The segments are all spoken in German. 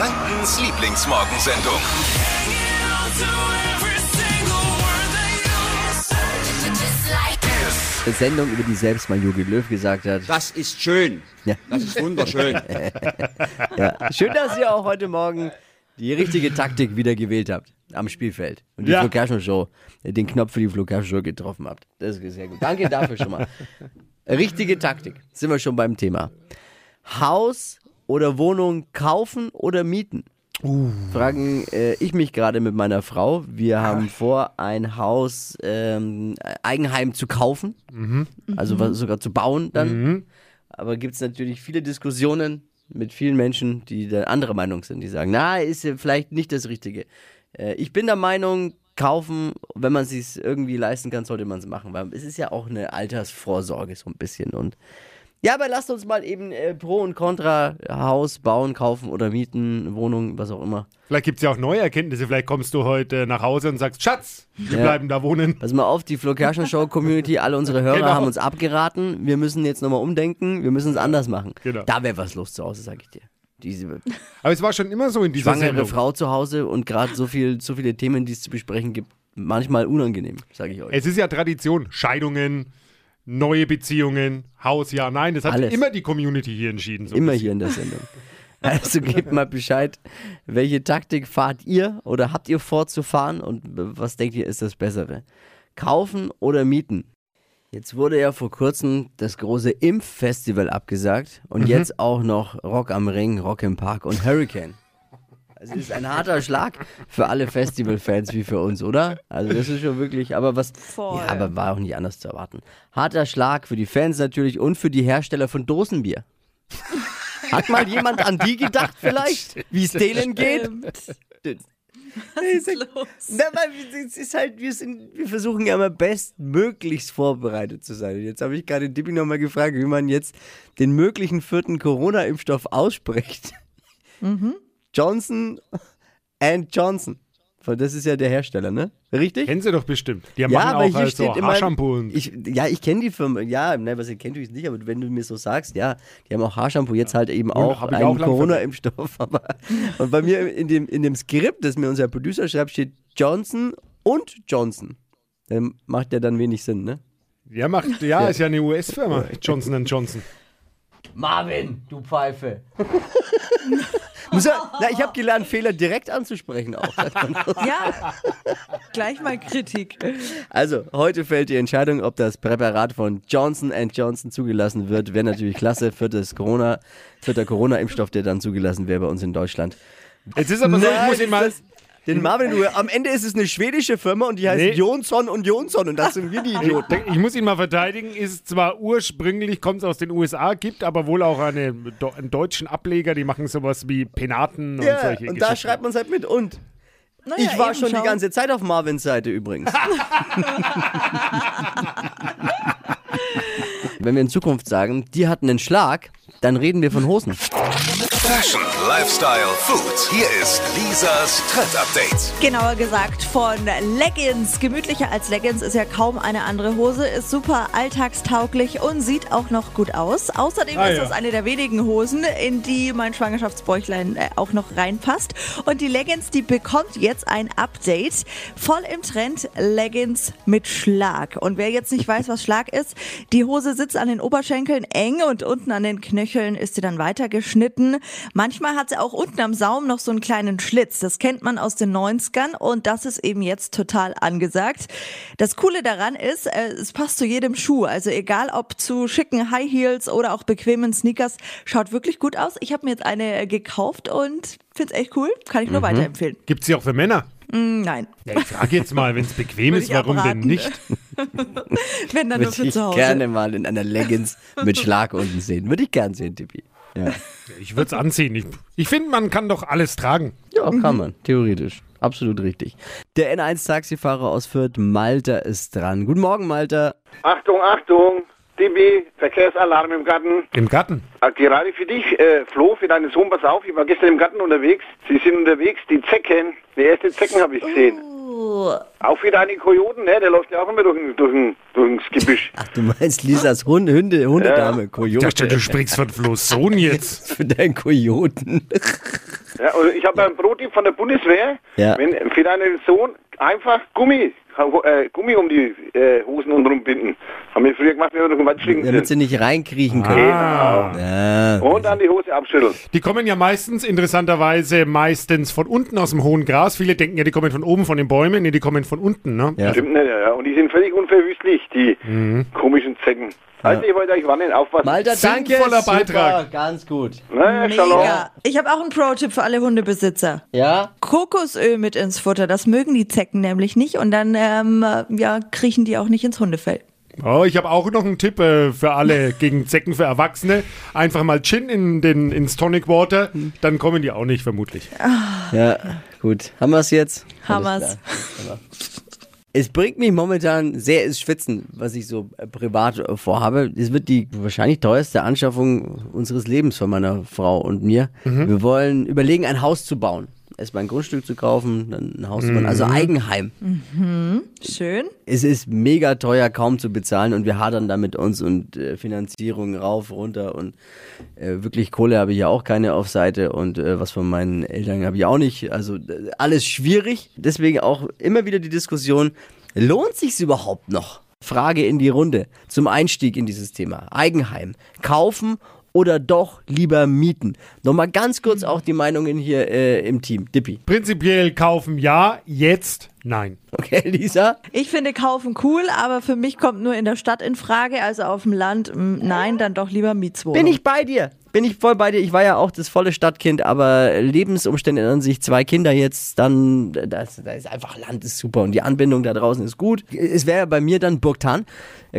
Frankens Lieblingsmorgensendung. Eine Sendung, über die selbst mal Jogi Löw gesagt hat. Das ist schön. Ja. Das ist wunderschön. Ja. Schön, dass ihr auch heute Morgen die richtige Taktik wieder gewählt habt am Spielfeld. Und die Ja. Flo Show, äh, den Knopf für die Flo Show getroffen habt. Das ist sehr gut. Danke dafür schon mal. Richtige Taktik. Sind wir schon beim Thema. Haus oder Wohnung kaufen oder mieten? Fragen äh, ich mich gerade mit meiner Frau. Wir haben vor, ein Haus, ähm, Eigenheim zu kaufen. Also was, sogar zu bauen dann. Aber gibt es natürlich viele Diskussionen mit vielen Menschen, die da anderer Meinung sind, die sagen, na, ist ja vielleicht nicht das Richtige. Äh, ich bin der Meinung, kaufen, wenn man es sich irgendwie leisten kann, sollte man es machen, weil es ist ja auch eine Altersvorsorge so ein bisschen und ja, aber lasst uns mal eben äh, Pro und Contra Haus bauen, kaufen oder mieten, Wohnung, was auch immer. Vielleicht gibt es ja auch neue Erkenntnisse. Vielleicht kommst du heute nach Hause und sagst, Schatz, wir Ja. bleiben da wohnen. Pass mal auf, die Flo Kerschner Show Community, alle unsere Hörer Genau. haben uns abgeraten. Wir müssen jetzt nochmal umdenken, wir müssen es anders machen. Genau. Da wäre was los zu Hause, sag ich dir. Diese Aber es war schon immer so in dieser schwangere Sendung. Frau zu Hause und gerade so viel, so viele Themen, die es zu besprechen gibt, manchmal unangenehm, sage ich euch. Es ist ja Tradition. Scheidungen, neue Beziehungen, Haus, ja, nein. Das hat Alles. immer die Community hier entschieden. So Immer bisschen. hier in der Sendung. Also gebt mal Bescheid, welche Taktik fahrt ihr oder habt ihr vor zu fahren und was denkt ihr ist das Bessere? Kaufen oder mieten? Jetzt wurde ja vor kurzem das große Impffestival abgesagt und jetzt auch noch Rock am Ring, Rock im Park und Hurricane. Also das ist ein harter Schlag für alle Festivalfans wie für uns, oder? Also das ist schon wirklich, aber was, Voll. ja, aber war auch nicht anders zu erwarten. Harter Schlag für die Fans natürlich und für die Hersteller von Dosenbier. Hat mal jemand an die gedacht vielleicht, wie es denen geht? Was ist los? Na, weil es ist halt, wir, sind, wir versuchen ja immer bestmöglichst vorbereitet zu sein. Und jetzt habe ich gerade Dippi nochmal gefragt, wie man jetzt den möglichen vierten Corona-Impfstoff ausspricht. Johnson and Johnson. Das ist ja der Hersteller, ne? Richtig? Kennen sie doch bestimmt. Die ja, machen auch halt so immer. Haarshampoo und Ich, ja, ich kenne die Firma. Ja, ne, was ihr kennt, tue ich nicht, aber wenn du mir so sagst, ja, die haben auch Haarshampoo, jetzt halt eben auch hab ich einen Corona-Impfstoff. Und bei mir in dem, in dem Skript, das mir unser Producer schreibt, steht Johnson und Johnson. Dann macht ja dann wenig Sinn, ne? ja, macht, ja, ist ja eine US-Firma, Johnson Johnson. Marvin, du Pfeife. Muss er, na, ich habe gelernt, Fehler direkt anzusprechen auch. Ja, gleich mal Kritik. Also, heute fällt die Entscheidung, ob das Präparat von Johnson Johnson zugelassen wird. Wäre natürlich klasse für das Corona, für der Corona-Impfstoff, der dann zugelassen wäre bei uns in Deutschland. Jetzt ist aber so, ich Nein, muss ihn mal. Den Marvin, du, am Ende ist es eine schwedische Firma und die heißt Nee. Jonsson und Jonsson und das sind wir die Idioten. Ich muss ihn mal verteidigen, ist zwar ursprünglich, kommt aus den USA, gibt aber wohl auch eine, einen deutschen Ableger, die machen sowas wie Penaten und Ja, solche und da schreibt man es halt mit und. Naja, Ich war schon die ganze Zeit auf Marvins Seite übrigens. Wenn wir in Zukunft sagen, die hatten einen Schlag, dann reden wir von Hosen. Fashion, Lifestyle, Food. Hier ist Lisas Trend Update. Genauer gesagt von Leggings. Gemütlicher als Leggings ist ja kaum eine andere Hose, ist super alltagstauglich und sieht auch noch gut aus. Außerdem Ah, ist ja. es eine der wenigen Hosen, in die mein Schwangerschaftsbäuchlein äh, auch noch reinpasst. Und die Leggings, die bekommt jetzt ein Update. Voll im Trend Leggings mit Schlag. Und wer jetzt nicht weiß, was Schlag ist, die Hose sitzt an den Oberschenkeln eng und unten an den Knöcheln ist sie dann weiter geschnitten. Manchmal hat sie auch unten am Saum noch so einen kleinen Schlitz. Das kennt man aus den 90ern und das ist eben jetzt total angesagt. Das Coole daran ist, äh, es passt zu jedem Schuh. Also egal ob zu schicken High Heels oder auch bequemen Sneakers, schaut wirklich gut aus. Ich habe mir jetzt eine äh, gekauft und finde es echt cool. Kann ich nur weiterempfehlen. Gibt es sie auch für Männer? Mm, Nein, Ja, ich frage jetzt mal, wenn es bequem ist, warum abraten. denn nicht? wenn dann nur Würde für ich zu Hause. gerne mal in einer Leggings mit Schlag unten sehen. Würde ich gern sehen, Tippi. Ja, Ich würde es anziehen. Ich, ich finde, man kann doch alles tragen. ja kann man, theoretisch. Absolut richtig. Der N1-Taxifahrer aus Fürth, Malta, ist dran. Guten Morgen, Malta. Achtung, Achtung, DB, Verkehrsalarm im Garten. Im Garten. Äh, Gerade für dich, äh, Flo, für deinen Sohn, pass auf, ich war gestern im Garten unterwegs. Sie sind unterwegs, die Zecken, die erste Zecken habe ich gesehen. Oh, Auch für deine Kojoten, ne? Der läuft ja auch immer durch, ein- durch, ein- durchs Gebüsch. Ach, du meinst Lisas Hund, Hunde, Hundedame, Ich Kojote. dachte, du sprichst von Flo's Sohn jetzt. für deinen Kojoten. Ja, und ich habe einen Pro-Tipp von der Bundeswehr. Ja. Wenn für deinen Sohn einfach Gummi, äh, Gummi um die äh, Hosen und rumbinden. Haben wir früher gemacht, wenn wir noch fliegen Damit sie nicht reinkriechen können. Genau. Ja. Und dann die Hose abschütteln. Die kommen ja meistens, interessanterweise, meistens von unten aus dem hohen Gras. Viele denken ja, die kommen von oben von den Bäumen. Nee, die kommen von unten, ne? Ja. Stimmt nicht, ja. Und die sind völlig unverwüstlich, die komischen Zecken. Also ich wollte euch warnen, aufpassen. Malta, danke. Sinnvoller Super, Beitrag. Ganz gut. Na, Shalom. Mega. Ich habe auch einen Pro-Tipp für alle Hundebesitzer. Ja? Kokosöl mit ins Futter, das mögen die Zecken nämlich nicht und dann ähm, ja, kriechen die auch nicht ins Hundefell. Oh, ich habe auch noch einen Tipp äh, für alle gegen Zecken für Erwachsene. Einfach mal Gin in den, ins Tonic Water, dann kommen die auch nicht, vermutlich. Ja, gut. Haben wir es jetzt? Haben Alles wir's. klar. Es bringt mich momentan sehr ins Schwitzen, was ich so äh, privat äh, vorhabe. Es wird die wahrscheinlich teuerste Anschaffung unseres Lebens von meiner Frau und mir. Wir wollen überlegen, ein Haus zu bauen. Erstmal ein Grundstück zu kaufen, dann ein Haus zu bauen. Also Eigenheim. Schön. Es ist mega teuer, kaum zu bezahlen und wir hadern da mit uns und äh, Finanzierung rauf, runter und äh, wirklich Kohle habe ich ja auch keine auf Seite und äh, was von meinen Eltern habe ich auch nicht. Also alles schwierig. Deswegen auch immer wieder die Diskussion, lohnt sich's überhaupt noch? Frage in die Runde zum Einstieg in dieses Thema. Eigenheim. Kaufen oder doch lieber mieten? Nochmal ganz kurz auch die Meinungen hier äh, im Team. Dippi. Prinzipiell kaufen ja, jetzt nein. Okay, Lisa? Ich finde Kaufen cool, aber für mich kommt nur in der Stadt in Frage, also auf dem Land, mm, nein, dann doch lieber Mietswohnung. Bin ich bei dir. Bin ich voll bei dir. Ich war ja auch das volle Stadtkind, aber Lebensumstände ändern sich. Zwei Kinder jetzt, dann, das, da ist einfach Land ist super und die Anbindung da draußen ist gut. Es wäre bei mir dann Burgtan.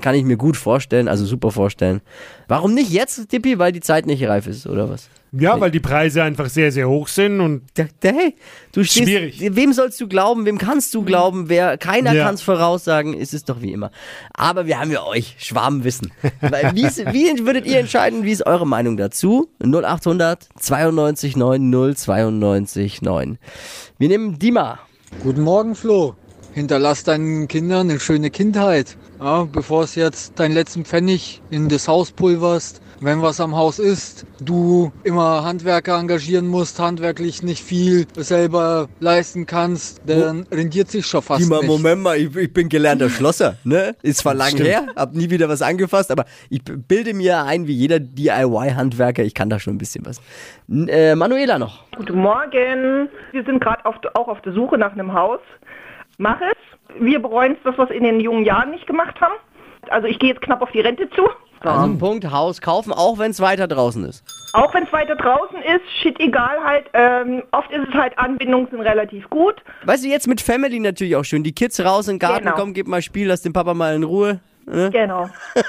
Kann ich mir gut vorstellen, also super vorstellen. Warum nicht jetzt, Tippi? Weil die Zeit nicht reif ist, oder was? Ja, weil die Preise einfach sehr, sehr hoch sind und Hey, du stehst, Schwierig. Wem sollst du glauben? Wem kannst du glauben? Wer, keiner Ja. kann es voraussagen. Ist es doch wie immer. Aber wir haben ja euch Schwarmwissen. Wie würdet ihr entscheiden? Wie ist eure Meinung dazu? 0800 92 9 092 9. Wir nehmen Dima. Guten Morgen, Flo. Hinterlass deinen Kindern eine schöne Kindheit. Ja, bevor es jetzt deinen letzten Pfennig in das Haus pulverst. Wenn was am Haus ist, du immer Handwerker engagieren musst, handwerklich nicht viel selber leisten kannst, dann rendiert sich schon fast Dima, nicht. Moment mal, ich, ich bin gelernter Schlosser. Ne? Ist zwar lang her, hab nie wieder was angefasst, aber ich bilde mir ein, wie jeder DIY-Handwerker, ich kann da schon ein bisschen was. N äh, Manuela noch. Guten Morgen. Wir sind gerade auch auf der Suche nach einem Haus. Mach es. Wir bereuen es, dass wir es in den jungen Jahren nicht gemacht haben. Also ich gehe jetzt knapp auf die Rente zu. Also ein Punkt, Haus kaufen, auch wenn es weiter draußen ist. Auch wenn es weiter draußen ist, shit egal halt. Ähm, oft ist es halt, Anbindungen sind relativ gut. Weißt du, jetzt mit Family natürlich auch schön. Die Kids raus in den Garten, Genau. komm, gib mal Spiel, lass den Papa mal in Ruhe. Ne? Genau.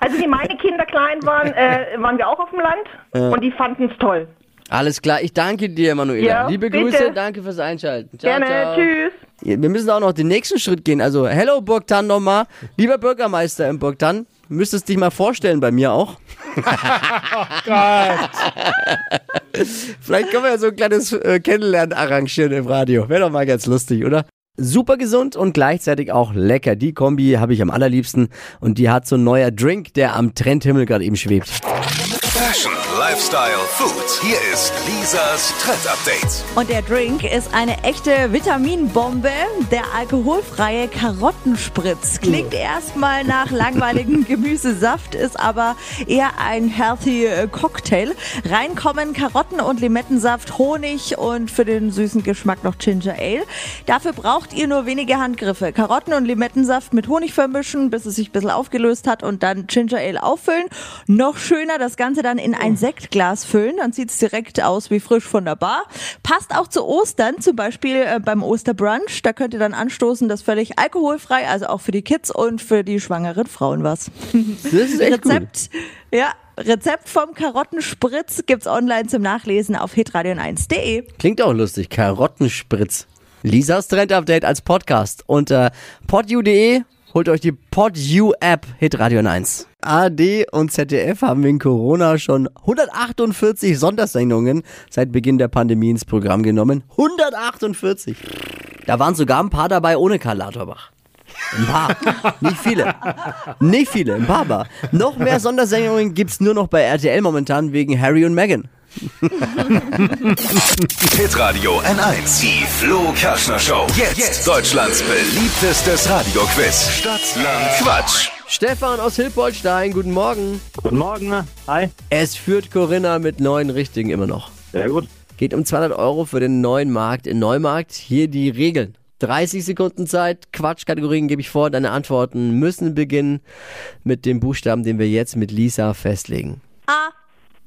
Also wie meine Kinder klein waren, äh, waren wir auch auf dem Land und die fanden es toll. Alles klar, ich danke dir, Manuela. Ja, Liebe bitte. Grüße, danke fürs Einschalten. Ciao, Gerne. ciao. Tschüss. Ja, Wir müssen auch noch den nächsten Schritt gehen. Also, hello Burgtan nochmal. Lieber Bürgermeister im Burgtan, müsstest dich mal vorstellen bei mir auch. Vielleicht können wir ja so ein kleines äh, Kennenlernen arrangieren im Radio. Wäre doch mal ganz lustig, oder? Super gesund und gleichzeitig auch lecker. Die Kombi habe ich am allerliebsten und die hat so ein neuer Drink, der am Trendhimmel gerade eben schwebt. Fashion, Lifestyle, Food. Hier ist Lisas Trend Update. Und der Drink ist eine echte Vitaminbombe. Der alkoholfreie Karottenspritz. Klingt erstmal nach langweiligem Gemüsesaft, ist aber eher ein healthy äh, Cocktail. Reinkommen Karotten und Limettensaft, Honig und für den süßen Geschmack noch Ginger Ale. Dafür braucht ihr nur wenige Handgriffe. Karotten und Limettensaft mit Honig vermischen, bis es sich ein bisschen aufgelöst hat und dann Ginger Ale auffüllen. Noch schöner, das Ganze dann in ein Sektglas füllen. Dann sieht es direkt aus wie frisch von der Bar. Passt auch zu Ostern, zum Beispiel äh, beim Osterbrunch. Da könnt ihr dann anstoßen, das völlig alkoholfrei, also auch für die Kids und für die schwangeren Frauen was. Das ist echt cool. Rezept, ja, Rezept vom Karottenspritz gibt's online zum Nachlesen auf hitradion1.de. Klingt auch lustig. Karottenspritz. Lisas Trend-Update als Podcast unter podu.de. Holt euch die PodU-App Hitradio 1. AD und ZDF haben wegen Corona schon 148 Sondersendungen seit Beginn der Pandemie ins Programm genommen. 148. Da waren sogar ein paar dabei ohne Karl Lauterbach. Ein paar. Nicht viele. Nicht viele, ein paar. aber. Noch mehr Sondersendungen gibt's nur noch bei RTL momentan wegen Harry und Meghan. Hitradio N1. Die Flo Kerschner Show. Jetzt. Deutschlands beliebtestes Radioquiz. Stadt, Land, Quatsch. Stefan aus Hilpolstein, guten Morgen. Guten Morgen. Hi. Es führt Corinna mit neun Richtigen immer noch. Sehr gut. Geht um 200 Euro für den neuen Markt in Neumarkt. Hier die Regeln. 30 Sekunden Zeit, Quatschkategorien gebe ich vor. Deine Antworten müssen beginnen mit dem Buchstaben, den wir jetzt mit Lisa festlegen. A,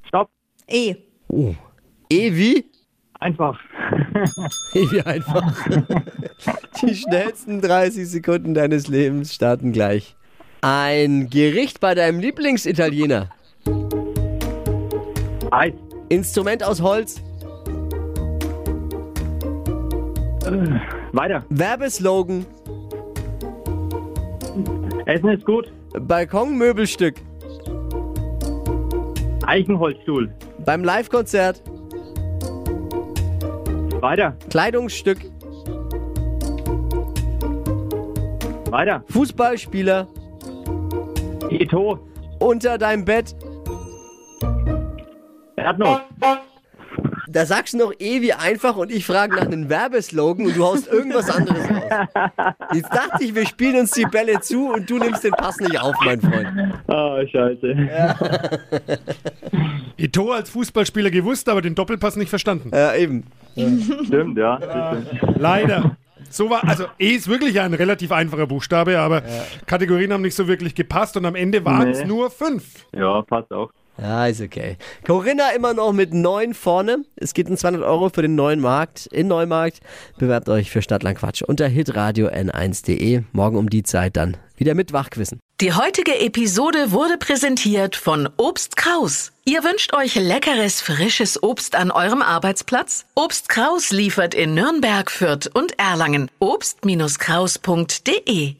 Stopp. E, Oh. E wie? Einfach. E wie einfach. Die schnellsten 30 Sekunden deines Lebens starten gleich. Ein Gericht bei deinem Lieblingsitaliener. Eis. Instrument aus Holz. Weiter. Werbeslogan. Essen ist gut. Balkonmöbelstück. Eichenholzstuhl. Beim Live-Konzert. Weiter. Kleidungsstück. Weiter. Fußballspieler. Ito. Unter deinem Bett. Erdnuss. Da sagst du noch eh wie einfach und ich frage nach einem Werbeslogan und du haust irgendwas anderes raus. Jetzt dachte ich, wir spielen uns die Bälle zu und du nimmst den Pass nicht auf, mein Freund. Oh, scheiße. Ito als Fußballspieler gewusst, aber den Doppelpass nicht verstanden. Ja, eben. Stimmt, ja. Stimmt. Leider. So war, also E ist wirklich ein relativ einfacher Buchstabe, aber Kategorien haben nicht so wirklich gepasst und am Ende waren es Nee. nur fünf. Ja, passt auch. Ja, ist okay. Corinna immer noch mit neun vorne. Es geht um 200 Euro für den neuen Markt in Neumarkt. Bewerbt euch für Stadtland Quatsch unter hitradio n1.de. Morgen um die Zeit dann wieder mit Wachquissen. Die heutige Episode wurde präsentiert von Obst Kraus. Ihr wünscht euch leckeres, frisches Obst an eurem Arbeitsplatz? Obst Kraus liefert in Nürnberg, Fürth und Erlangen. Obst-Kraus.de